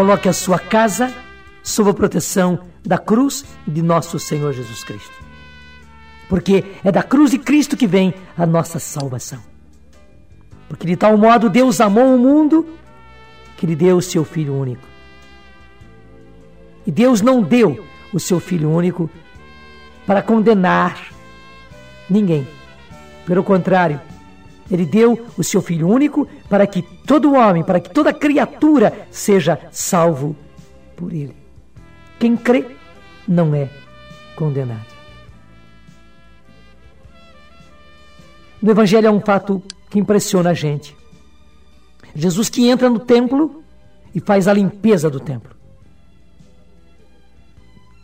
coloque a sua casa sob a proteção da cruz de nosso Senhor Jesus Cristo. Porque é da cruz de Cristo que vem a nossa salvação. Porque de tal modo Deus amou o mundo que lhe deu o seu Filho único. E Deus não deu o seu Filho único para condenar ninguém. Pelo contrário, ele deu o seu Filho único para que todo homem, para que toda criatura seja salvo por ele. Quem crê não é condenado. No Evangelho é um fato que impressiona a gente. Jesus que entra no templo e faz a limpeza do templo.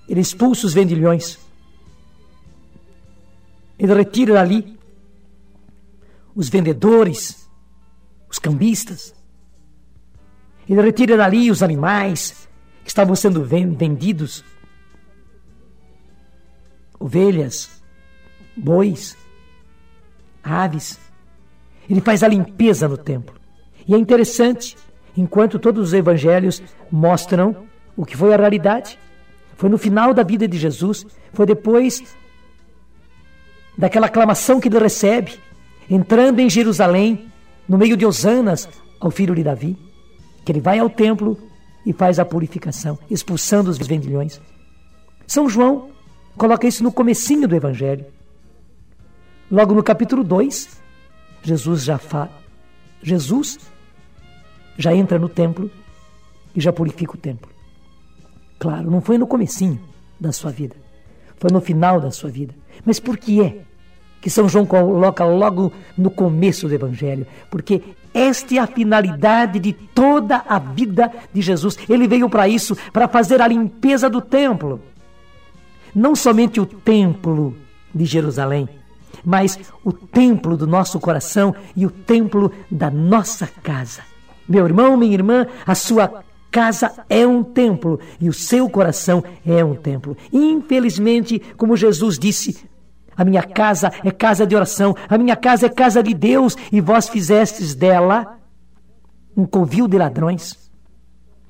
Ele expulsa os vendilhões. Ele retira dali os vendedores, os cambistas. Ele retira dali os animais que estavam sendo vendidos, ovelhas, bois, aves. Ele faz a limpeza no templo. E é interessante, enquanto todos os evangelhos mostram o que foi a realidade. Foi no final da vida de Jesus, foi depois daquela aclamação que ele recebe, entrando em Jerusalém, no meio de Osanas, ao filho de Davi, que ele vai ao templo e faz a purificação, expulsando os vendilhões. São João coloca isso no comecinho do evangelho. Logo no capítulo 2, Jesus já fa... Jesus já entra no templo e já purifica o templo. Claro, não foi no comecinho da sua vida, foi no final da sua vida. Mas por que é que São João coloca logo no começo do Evangelho, porque esta é a finalidade de toda a vida de Jesus. Ele veio para isso, para fazer a limpeza do templo. Não somente o templo de Jerusalém, mas o templo do nosso coração e o templo da nossa casa. Meu irmão, minha irmã, a sua casa é um templo e o seu coração é um templo. Infelizmente, como Jesus disse a minha casa é casa de oração, a minha casa é casa de Deus, e vós fizestes dela um covil de ladrões.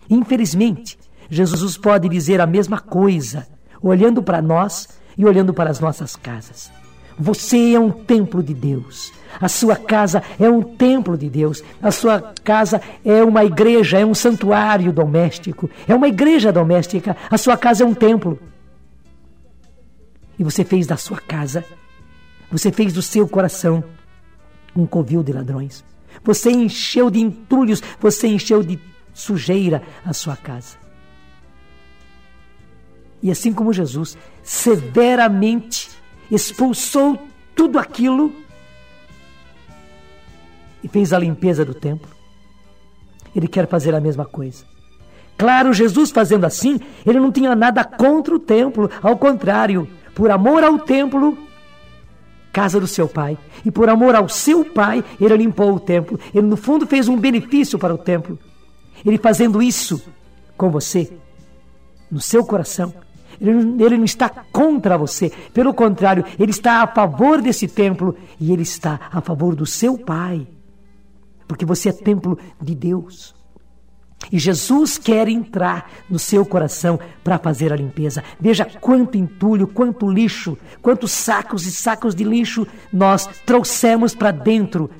Infelizmente, Jesus pode dizer a mesma coisa, olhando para nós e olhando para as nossas casas. Você é um templo de Deus. A sua casa é um templo de Deus. A sua casa é uma igreja, é um santuário doméstico. É uma igreja doméstica. A sua casa é um templo. E você fez da sua casa, você fez do seu coração um covil de ladrões. Você encheu de entulhos, você encheu de sujeira a sua casa. E assim como Jesus severamente expulsou tudo aquilo e fez a limpeza do templo, ele quer fazer a mesma coisa. Claro, Jesus fazendo assim, ele não tinha nada contra o templo, ao contrário, por amor ao templo, casa do seu pai, e por amor ao seu pai, ele limpou o templo. Ele, no fundo, fez um benefício para o templo. Ele fazendo isso com você, no seu coração, ele, ele, não está contra você. Pelo contrário, ele está a favor desse templo e ele está a favor do seu Pai. Porque você é templo de Deus. E Jesus quer entrar no seu coração para fazer a limpeza. Veja quanto entulho, quanto lixo, quantos sacos e sacos de lixo nós trouxemos para dentro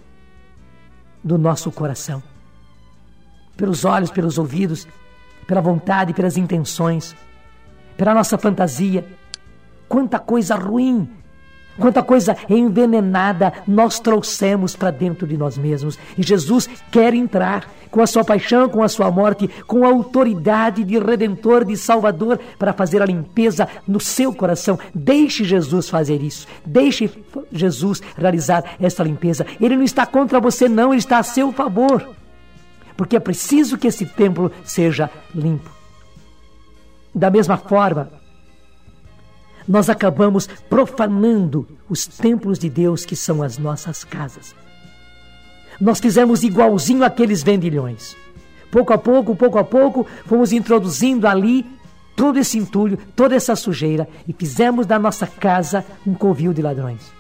do nosso coração. Pelos olhos, pelos ouvidos, pela vontade, pelas intenções, pela nossa fantasia. Quanta coisa ruim Quanta coisa envenenada nós trouxemos para dentro de nós mesmos. E Jesus quer entrar com a sua paixão, com a sua morte, com a autoridade de redentor, de salvador, para fazer a limpeza no seu coração. Deixe Jesus fazer isso. Deixe Jesus realizar essa limpeza. Ele não está contra você, não, ele está a seu favor. Porque é preciso que esse templo seja limpo. Da mesma forma, nós acabamos profanando os templos de Deus que são as nossas casas. Nós fizemos igualzinho aqueles vendilhões. Pouco a pouco, pouco a pouco, fomos introduzindo ali todo esse entulho, toda essa sujeira e fizemos da nossa casa um covil de ladrões.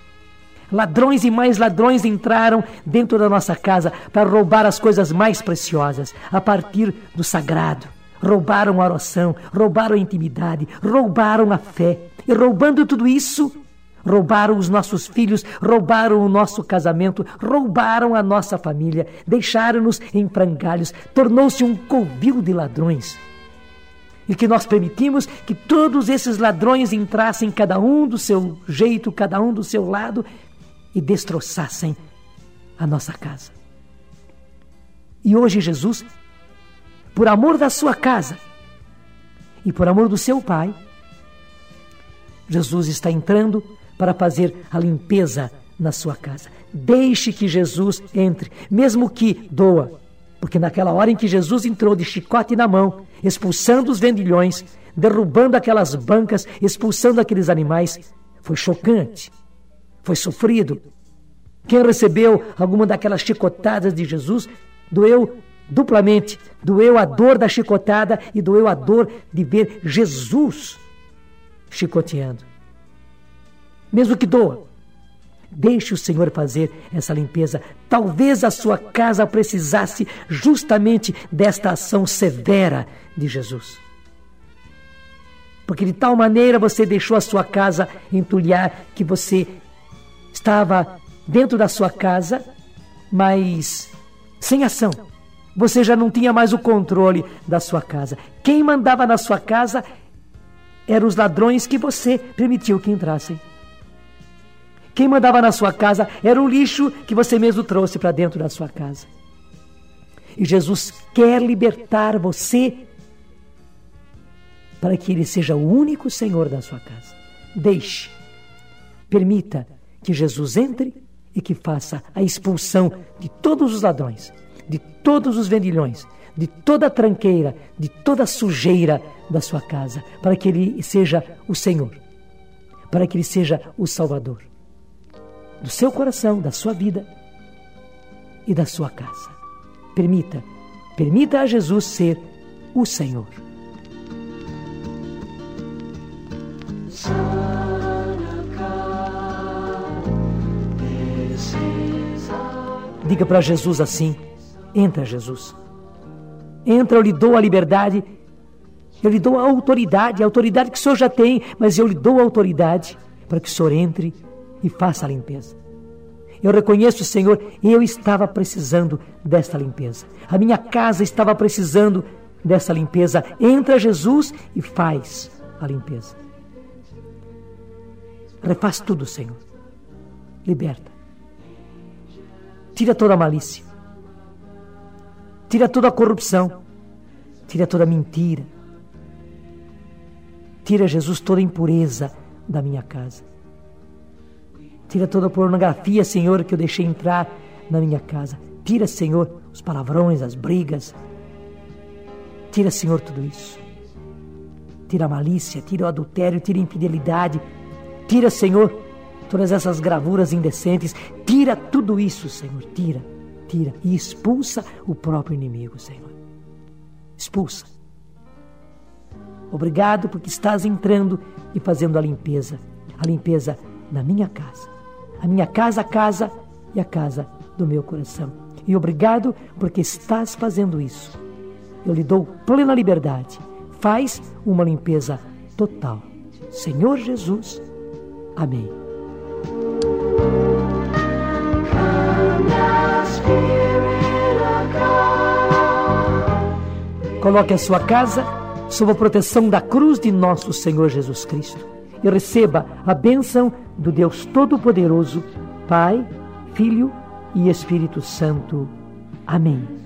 Ladrões e mais ladrões entraram dentro da nossa casa para roubar as coisas mais preciosas, a partir do sagrado, roubaram a oração, roubaram a intimidade, roubaram a fé. E roubando tudo isso, roubaram os nossos filhos, roubaram o nosso casamento, roubaram a nossa família, deixaram-nos em frangalhos, tornou-se um covil de ladrões. E que nós permitimos que todos esses ladrões entrassem cada um do seu jeito, cada um do seu lado e destroçassem a nossa casa. E hoje Jesus por amor da sua casa e por amor do seu pai, Jesus está entrando para fazer a limpeza na sua casa. Deixe que Jesus entre, mesmo que doa, porque naquela hora em que Jesus entrou de chicote na mão, expulsando os vendilhões, derrubando aquelas bancas, expulsando aqueles animais, foi chocante, foi sofrido. Quem recebeu alguma daquelas chicotadas de Jesus doeu duplamente. Doeu a dor da chicotada e doeu a dor de ver Jesus chicoteando. Mesmo que doa, deixe o Senhor fazer essa limpeza. Talvez a sua casa precisasse justamente desta ação severa de Jesus. Porque de tal maneira você deixou a sua casa entulhar que você estava dentro da sua casa, mas sem ação você já não tinha mais o controle da sua casa. Quem mandava na sua casa eram os ladrões que você permitiu que entrassem. Quem mandava na sua casa era o lixo que você mesmo trouxe para dentro da sua casa. E Jesus quer libertar você para que Ele seja o único Senhor da sua casa. Deixe, permita que Jesus entre e que faça a expulsão de todos os ladrões de todos os vendilhões, de toda tranqueira, de toda sujeira da sua casa, para que Ele seja o Senhor, para que Ele seja o Salvador do seu coração, da sua vida e da sua casa. Permita, permita a Jesus ser o Senhor. Diga para Jesus assim: Entra, Jesus. Entra, eu lhe dou a liberdade, eu lhe dou a autoridade, a autoridade que o Senhor já tem, mas eu lhe dou a autoridade para que o Senhor entre e faça a limpeza. Eu reconheço, Senhor, eu estava precisando desta limpeza. A minha casa estava precisando dessa limpeza. Entra, Jesus, e faz a limpeza. Refaz tudo, Senhor. Liberta. Tira toda a malícia. Tira toda a corrupção. Tira toda a mentira. Tira, Jesus, toda a impureza da minha casa. Tira toda a pornografia, Senhor, que eu deixei entrar na minha casa. Tira, Senhor, os palavrões, as brigas. Tira, Senhor, tudo isso. Tira a malícia, tira o adultério, tira a infidelidade. Tira, Senhor, todas essas gravuras indecentes. Tira tudo isso, Senhor, tira tira e expulsa o próprio inimigo, Senhor. Expulsa. Obrigado porque estás entrando e fazendo a limpeza, a limpeza na minha casa, a minha casa, a casa e a casa do meu coração. E obrigado porque estás fazendo isso. Eu lhe dou plena liberdade. Faz uma limpeza total. Senhor Jesus. Amém. Coloque a sua casa sob a proteção da cruz de nosso Senhor Jesus Cristo e receba a bênção do Deus Todo-Poderoso, Pai, Filho e Espírito Santo. Amém.